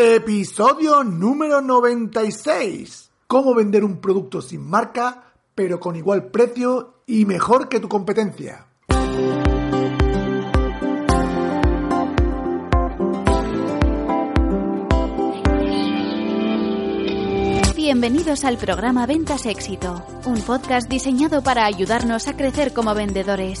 Episodio número 96. Cómo vender un producto sin marca, pero con igual precio y mejor que tu competencia. Bienvenidos al programa Ventas Éxito, un podcast diseñado para ayudarnos a crecer como vendedores.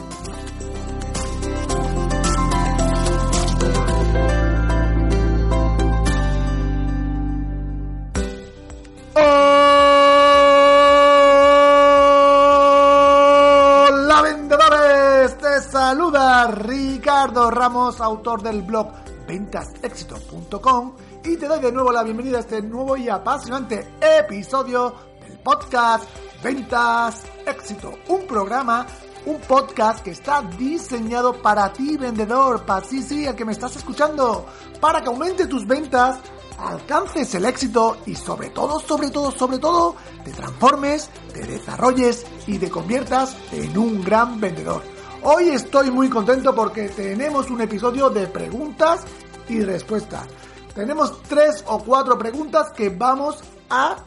Ricardo Ramos, autor del blog ventasexito.com y te doy de nuevo la bienvenida a este nuevo y apasionante episodio del podcast Ventas Éxito, un programa, un podcast que está diseñado para ti vendedor, para sí, sí, que me estás escuchando, para que aumente tus ventas alcances el éxito y sobre todo, sobre todo, sobre todo, te transformes, te desarrolles y te conviertas en un gran vendedor. Hoy estoy muy contento porque tenemos un episodio de preguntas y respuestas. Tenemos tres o cuatro preguntas que vamos a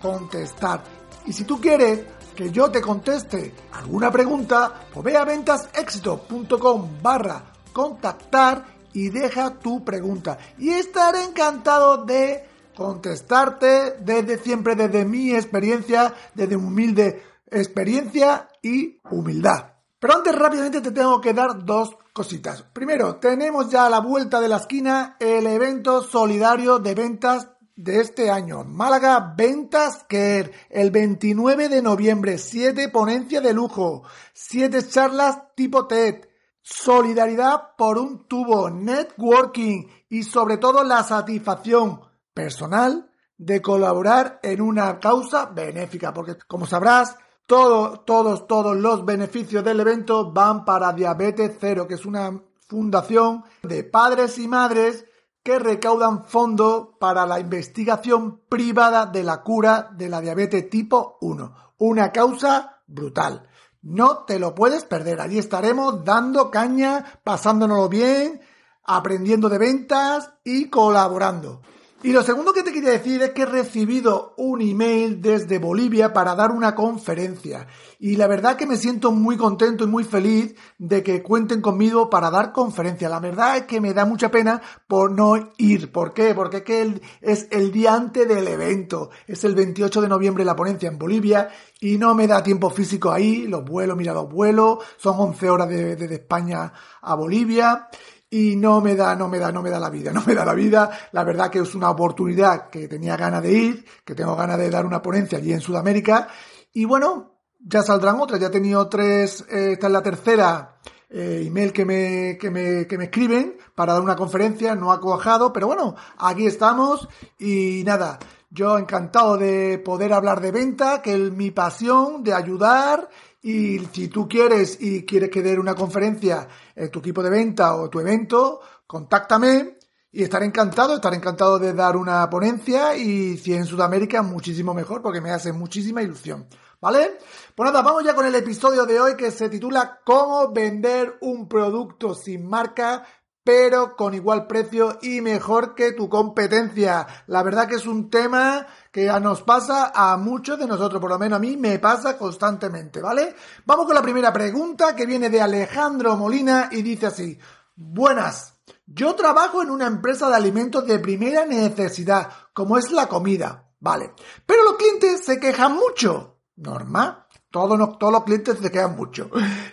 contestar. Y si tú quieres que yo te conteste alguna pregunta, pues ve a ventasexito.com barra contactar y deja tu pregunta. Y estaré encantado de contestarte desde siempre, desde mi experiencia, desde humilde experiencia y humildad. Pero antes rápidamente te tengo que dar dos cositas. Primero, tenemos ya a la vuelta de la esquina el evento solidario de ventas de este año. Málaga Ventas Care, el 29 de noviembre, 7 ponencias de lujo, 7 charlas tipo TED, solidaridad por un tubo, networking y sobre todo la satisfacción personal de colaborar en una causa benéfica, porque como sabrás, todos, todos, todos los beneficios del evento van para Diabetes Cero, que es una fundación de padres y madres que recaudan fondos para la investigación privada de la cura de la diabetes tipo 1. Una causa brutal. No te lo puedes perder. Allí estaremos dando caña, pasándonos bien, aprendiendo de ventas y colaborando. Y lo segundo que te quería decir es que he recibido un email desde Bolivia para dar una conferencia. Y la verdad que me siento muy contento y muy feliz de que cuenten conmigo para dar conferencia. La verdad es que me da mucha pena por no ir. ¿Por qué? Porque es que es el día antes del evento. Es el 28 de noviembre la ponencia en Bolivia y no me da tiempo físico ahí. Los vuelos, mira los vuelos. Son 11 horas desde de, de España a Bolivia y no me da, no me da, no me da la vida, no me da la vida. La verdad que es una oportunidad que tenía ganas de ir, que tengo ganas de dar una ponencia allí en Sudamérica. Y bueno, ya saldrán otras, ya he tenido tres, eh, esta es la tercera eh, email que me, que, me, que me escriben para dar una conferencia, no ha cuajado, pero bueno, aquí estamos y nada. Yo encantado de poder hablar de venta, que es mi pasión, de ayudar y si tú quieres y quieres que dé una conferencia en tu equipo de venta o tu evento, contáctame y estaré encantado, estaré encantado de dar una ponencia y si en Sudamérica muchísimo mejor porque me hace muchísima ilusión. ¿Vale? Pues nada, vamos ya con el episodio de hoy que se titula ¿Cómo vender un producto sin marca pero con igual precio y mejor que tu competencia. La verdad que es un tema que nos pasa a muchos de nosotros, por lo menos a mí me pasa constantemente, ¿vale? Vamos con la primera pregunta que viene de Alejandro Molina y dice así, buenas, yo trabajo en una empresa de alimentos de primera necesidad, como es la comida, ¿vale? Pero los clientes se quejan mucho, normal. Todos, los clientes se quedan mucho.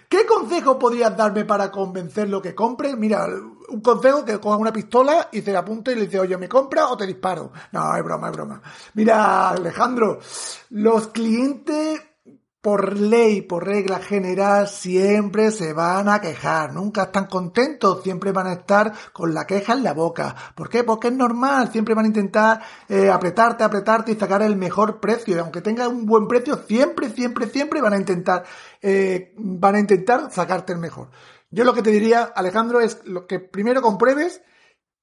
¿Qué consejo podrías darme para convencerlo que compre? Mira, un consejo que coja una pistola y se la apunte y le dice, oye, ¿me compra o te disparo? No, es broma, es broma. Mira, Alejandro, los clientes por ley, por regla general, siempre se van a quejar, nunca están contentos, siempre van a estar con la queja en la boca. ¿Por qué? Porque es normal, siempre van a intentar eh, apretarte, apretarte y sacar el mejor precio. Y aunque tenga un buen precio, siempre, siempre, siempre van a intentar, eh, van a intentar sacarte el mejor. Yo lo que te diría, Alejandro, es lo que primero compruebes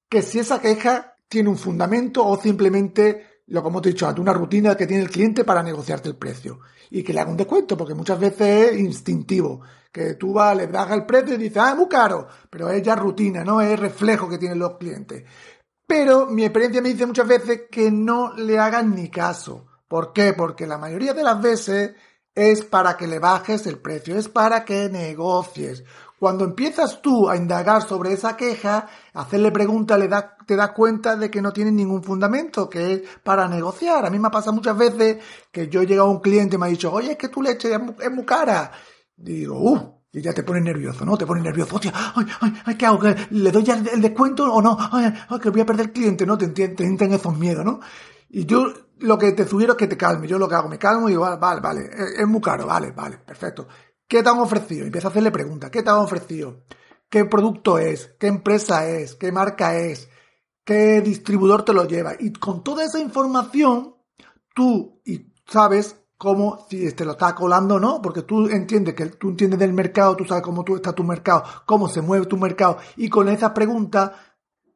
que si esa queja tiene un fundamento o simplemente, lo como te he dicho antes, una rutina que tiene el cliente para negociarte el precio. Y que le haga un descuento, porque muchas veces es instintivo. Que tú vas, le bajas el precio y dices, ah, es muy caro. Pero es ya rutina, ¿no? Es reflejo que tienen los clientes. Pero mi experiencia me dice muchas veces que no le hagan ni caso. ¿Por qué? Porque la mayoría de las veces es para que le bajes el precio, es para que negocies. Cuando empiezas tú a indagar sobre esa queja, hacerle preguntas, le da, te das cuenta de que no tiene ningún fundamento, que es para negociar. A mí me pasa muchas veces que yo he llegado a un cliente y me ha dicho, oye, es que tu leche es muy, cara. Digo, uh, y ya te pones nervioso, ¿no? Te pones nervioso. Hostia, ay, ay, ay, ¿qué hago? ¿Le doy ya el, descuento o no? Ay, ay, que voy a perder cliente, ¿no? Te, te, te esos miedos, ¿no? Y yo lo que te sugiero es que te calme. Yo lo que hago, me calmo y digo, vale, vale, vale es, es muy caro, vale, vale, perfecto. ¿Qué te han ofrecido? Empieza a hacerle preguntas. ¿Qué te han ofrecido? ¿Qué producto es? ¿Qué empresa es? ¿Qué marca es? ¿Qué distribuidor te lo lleva? Y con toda esa información, tú y sabes cómo si te lo está colando o no, porque tú entiendes que tú entiendes del mercado, tú sabes cómo tú está tu mercado, cómo se mueve tu mercado, y con esas preguntas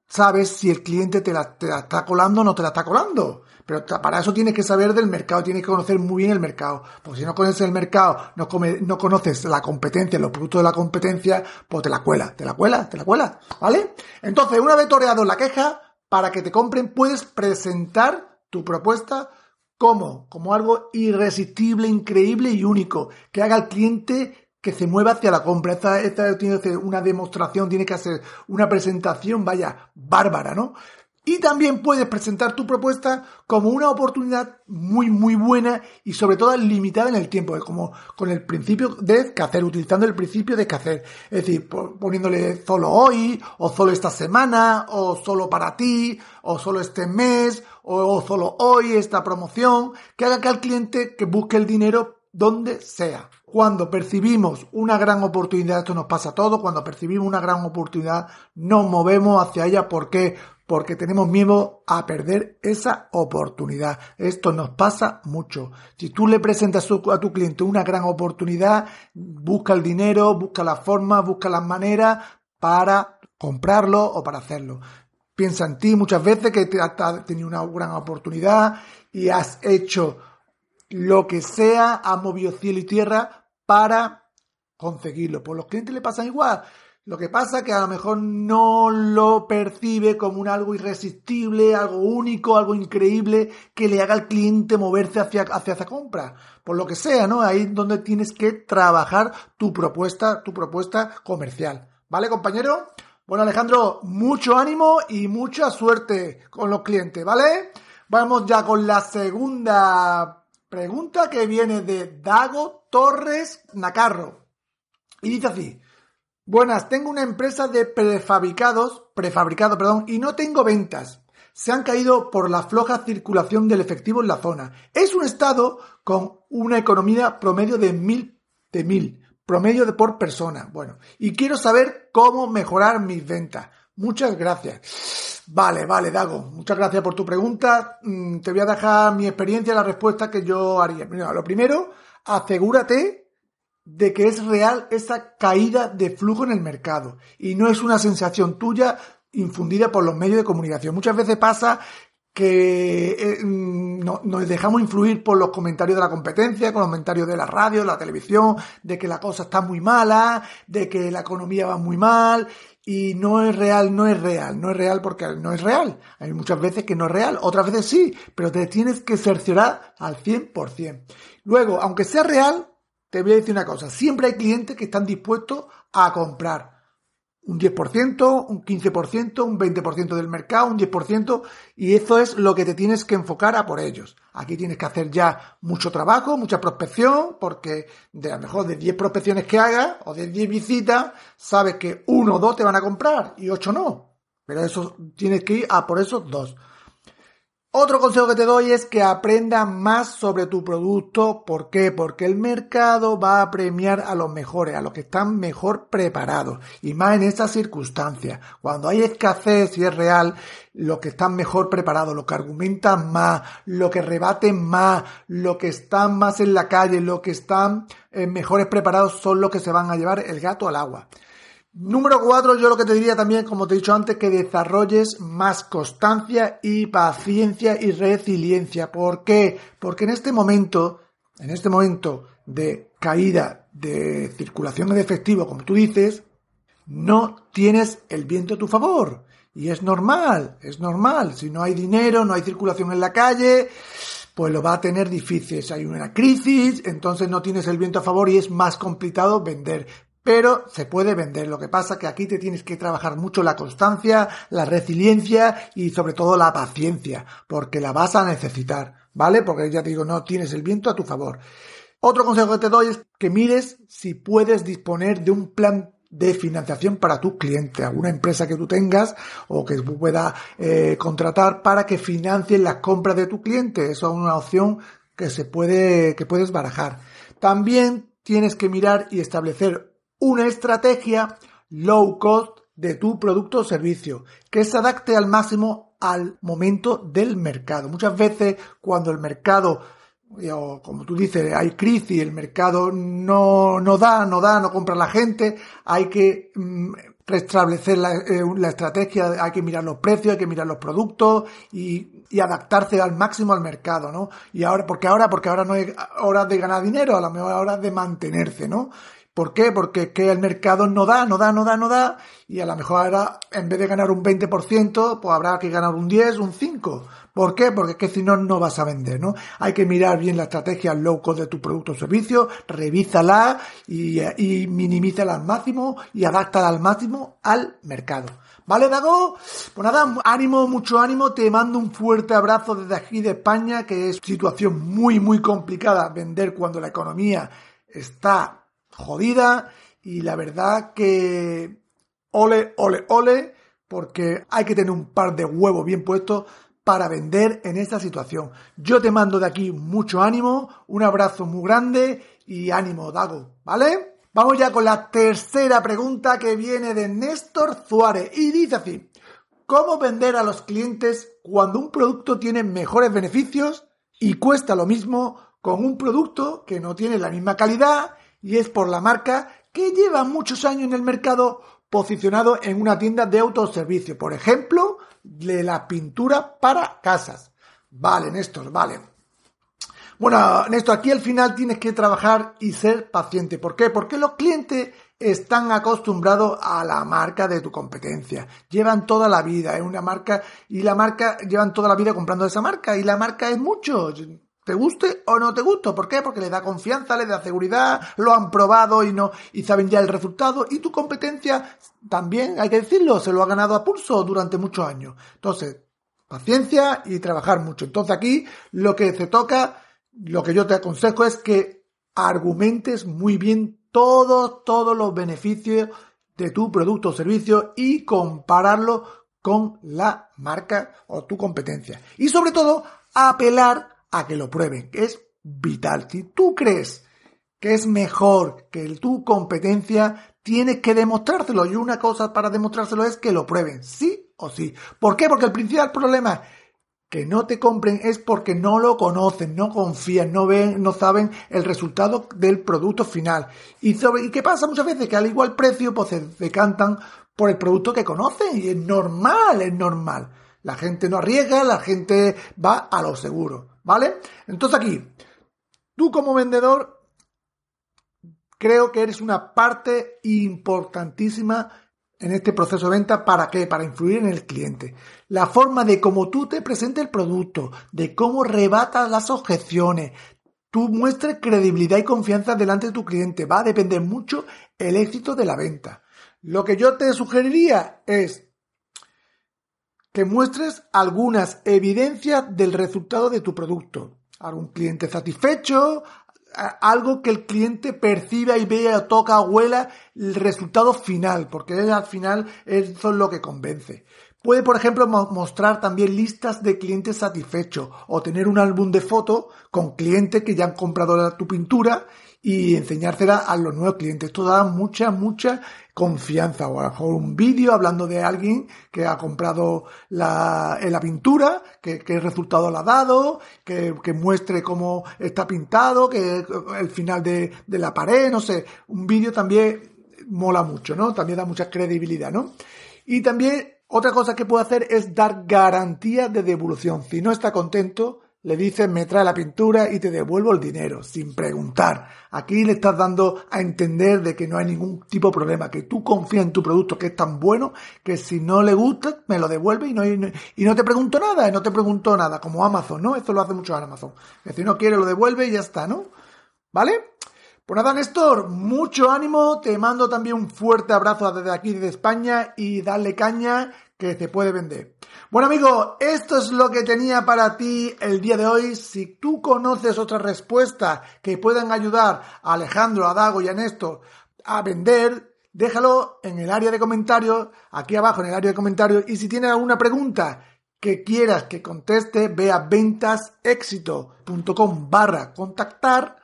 sabes si el cliente te la, te la está colando o no te la está colando. Pero para eso tienes que saber del mercado, tienes que conocer muy bien el mercado. Porque si no conoces el mercado, no, no conoces la competencia, los productos de la competencia, pues te la cuela, te la cuela, te la cuela, ¿vale? Entonces, una vez toreado la queja, para que te compren, puedes presentar tu propuesta como, como algo irresistible, increíble y único, que haga al cliente que se mueva hacia la compra. Esta, esta tiene que hacer una demostración, tiene que hacer una presentación, vaya, bárbara, ¿no? Y también puedes presentar tu propuesta como una oportunidad muy, muy buena y sobre todo limitada en el tiempo, como con el principio de hacer, utilizando el principio de hacer. Es decir, poniéndole solo hoy, o solo esta semana, o solo para ti, o solo este mes, o solo hoy esta promoción, que haga que al cliente que busque el dinero donde sea. Cuando percibimos una gran oportunidad, esto nos pasa a todos, cuando percibimos una gran oportunidad, nos movemos hacia ella. ¿Por qué? Porque tenemos miedo a perder esa oportunidad. Esto nos pasa mucho. Si tú le presentas a tu cliente una gran oportunidad, busca el dinero, busca la forma, busca las maneras para comprarlo o para hacerlo. Piensa en ti muchas veces que has tenido una gran oportunidad y has hecho lo que sea, has movido cielo y tierra para conseguirlo. Pues los clientes le pasan igual. Lo que pasa es que a lo mejor no lo percibe como un algo irresistible, algo único, algo increíble que le haga al cliente moverse hacia, hacia esa compra. Por lo que sea, ¿no? Ahí es donde tienes que trabajar tu propuesta, tu propuesta comercial. ¿Vale, compañero? Bueno, Alejandro, mucho ánimo y mucha suerte con los clientes, ¿vale? Vamos ya con la segunda pregunta que viene de Dago Torres Nacarro. Y dice así. Buenas, tengo una empresa de prefabricados, prefabricado, perdón, y no tengo ventas. Se han caído por la floja circulación del efectivo en la zona. Es un estado con una economía promedio de mil, de mil, promedio de por persona. Bueno, y quiero saber cómo mejorar mis ventas. Muchas gracias. Vale, vale, Dago. Muchas gracias por tu pregunta. Mm, te voy a dejar mi experiencia y la respuesta que yo haría. lo primero, asegúrate de que es real esa caída de flujo en el mercado y no es una sensación tuya infundida por los medios de comunicación. Muchas veces pasa que eh, mm, nos dejamos influir por los comentarios de la competencia, con los comentarios de la radio, la televisión, de que la cosa está muy mala, de que la economía va muy mal, y no es real, no es real, no es real porque no es real. Hay muchas veces que no es real, otras veces sí, pero te tienes que cerciorar al 100%. Luego, aunque sea real, te voy a decir una cosa, siempre hay clientes que están dispuestos a comprar un 10%, un 15%, un 20% del mercado, un 10%, y eso es lo que te tienes que enfocar a por ellos. Aquí tienes que hacer ya mucho trabajo, mucha prospección, porque de a lo mejor de 10 prospecciones que hagas o de 10 visitas, sabes que uno o dos te van a comprar y ocho no. Pero eso tienes que ir a por esos dos. Otro consejo que te doy es que aprendas más sobre tu producto. ¿Por qué? Porque el mercado va a premiar a los mejores, a los que están mejor preparados. Y más en estas circunstancias. Cuando hay escasez y es real, los que están mejor preparados, los que argumentan más, los que rebaten más, los que están más en la calle, los que están eh, mejores preparados son los que se van a llevar el gato al agua. Número cuatro, yo lo que te diría también, como te he dicho antes, que desarrolles más constancia y paciencia y resiliencia. ¿Por qué? Porque en este momento, en este momento de caída de circulación de efectivo, como tú dices, no tienes el viento a tu favor. Y es normal, es normal. Si no hay dinero, no hay circulación en la calle, pues lo va a tener difícil. Si hay una crisis, entonces no tienes el viento a favor y es más complicado vender. Pero se puede vender. Lo que pasa que aquí te tienes que trabajar mucho la constancia, la resiliencia y sobre todo la paciencia, porque la vas a necesitar, ¿vale? Porque ya te digo, no tienes el viento a tu favor. Otro consejo que te doy es que mires si puedes disponer de un plan de financiación para tu cliente, alguna empresa que tú tengas o que pueda eh, contratar para que financie las compras de tu cliente. Eso es una opción que se puede, que puedes barajar. También tienes que mirar y establecer una estrategia low cost de tu producto o servicio que se adapte al máximo al momento del mercado. Muchas veces cuando el mercado como tú dices, hay crisis, el mercado no, no da, no da, no compra la gente, hay que mm, restablecer la, eh, la, estrategia, hay que mirar los precios, hay que mirar los productos y, adaptarse al máximo al mercado, ¿no? Y ahora, porque ahora, porque ahora no es hora de ganar dinero, a lo mejor hora de mantenerse, ¿no? ¿Por qué? Porque es que el mercado no da, no da, no da, no da, y a lo mejor ahora, en vez de ganar un 20%, pues habrá que ganar un 10, un 5. ¿Por qué? Porque es que si no, no vas a vender, ¿no? Hay que mirar bien la estrategia low cost de tu producto o servicio, revísala y, y minimízala al máximo y adáptala al máximo al mercado. ¿Vale, Dago? Pues nada, ánimo, mucho ánimo. Te mando un fuerte abrazo desde aquí de España, que es situación muy, muy complicada vender cuando la economía está jodida y la verdad que ole, ole, ole, porque hay que tener un par de huevos bien puestos para vender en esta situación. Yo te mando de aquí mucho ánimo, un abrazo muy grande y ánimo, Dago, ¿vale? Vamos ya con la tercera pregunta que viene de Néstor Suárez y dice así, ¿cómo vender a los clientes cuando un producto tiene mejores beneficios y cuesta lo mismo con un producto que no tiene la misma calidad y es por la marca que lleva muchos años en el mercado posicionado en una tienda de autoservicio. Por ejemplo, de la pintura para casas. Vale, Néstor, vale. Bueno, Néstor, aquí al final tienes que trabajar y ser paciente. ¿Por qué? Porque los clientes están acostumbrados a la marca de tu competencia. Llevan toda la vida, es una marca y la marca llevan toda la vida comprando esa marca y la marca es mucho te guste o no te guste. ¿Por qué? Porque le da confianza, le da seguridad, lo han probado y no, y saben ya el resultado. Y tu competencia también, hay que decirlo, se lo ha ganado a pulso durante muchos años. Entonces, paciencia y trabajar mucho. Entonces aquí lo que te toca, lo que yo te aconsejo es que argumentes muy bien todos, todos los beneficios de tu producto o servicio y compararlo con la marca o tu competencia. Y sobre todo, apelar a que lo prueben, es vital. Si tú crees que es mejor que tu competencia, tienes que demostrárselo. Y una cosa para demostrárselo es que lo prueben, sí o sí. ¿Por qué? Porque el principal problema que no te compren es porque no lo conocen, no confían, no ven, no saben el resultado del producto final. Y, sobre, ¿y qué pasa muchas veces? Que al igual precio, pues se decantan por el producto que conocen. Y es normal, es normal. La gente no arriesga, la gente va a lo seguro. ¿Vale? Entonces aquí, tú como vendedor, creo que eres una parte importantísima en este proceso de venta. ¿Para qué? Para influir en el cliente. La forma de cómo tú te presentes el producto, de cómo rebatas las objeciones, tú muestres credibilidad y confianza delante de tu cliente. Va a depender mucho el éxito de la venta. Lo que yo te sugeriría es que muestres algunas evidencias del resultado de tu producto. Algún cliente satisfecho, algo que el cliente perciba y vea, toca, huela el resultado final, porque al final eso es lo que convence. Puede, por ejemplo, mostrar también listas de clientes satisfechos o tener un álbum de fotos con clientes que ya han comprado tu pintura y enseñársela a los nuevos clientes. Esto da mucha, mucha confianza. O a lo mejor un vídeo hablando de alguien que ha comprado la, la pintura, que, que resultado le ha dado, que, que, muestre cómo está pintado, que el final de, de la pared, no sé. Un vídeo también mola mucho, ¿no? También da mucha credibilidad, ¿no? Y también otra cosa que puede hacer es dar garantía de devolución. Si no está contento, le dices me trae la pintura y te devuelvo el dinero, sin preguntar. Aquí le estás dando a entender de que no hay ningún tipo de problema, que tú confías en tu producto, que es tan bueno, que si no le gusta, me lo devuelve y no, y no te pregunto nada, y no te pregunto nada, como Amazon, ¿no? Esto lo hace mucho Amazon. Si no quiere, lo devuelve y ya está, ¿no? ¿Vale? Pues nada, Néstor, mucho ánimo, te mando también un fuerte abrazo desde aquí, desde España, y dale caña, que se puede vender. Bueno amigo, esto es lo que tenía para ti el día de hoy. Si tú conoces otras respuestas que puedan ayudar a Alejandro, a Dago y a Néstor a vender, déjalo en el área de comentarios, aquí abajo en el área de comentarios. Y si tienes alguna pregunta que quieras que conteste, ve a ventasexito.com barra contactar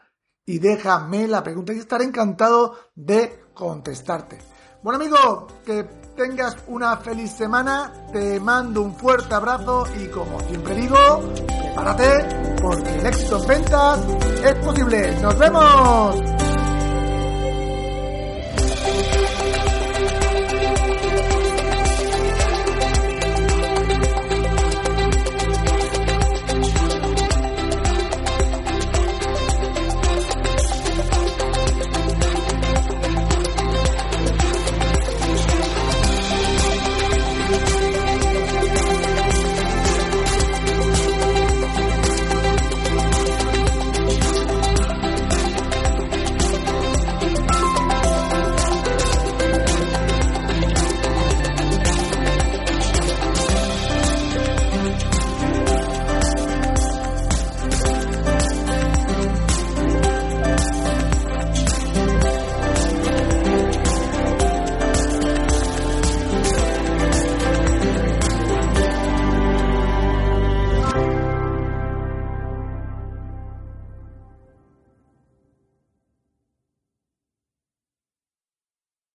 y déjame la pregunta y estaré encantado de contestarte. Bueno amigo, que tengas una feliz semana, te mando un fuerte abrazo y como siempre digo, prepárate porque el éxito en ventas es posible. ¡Nos vemos!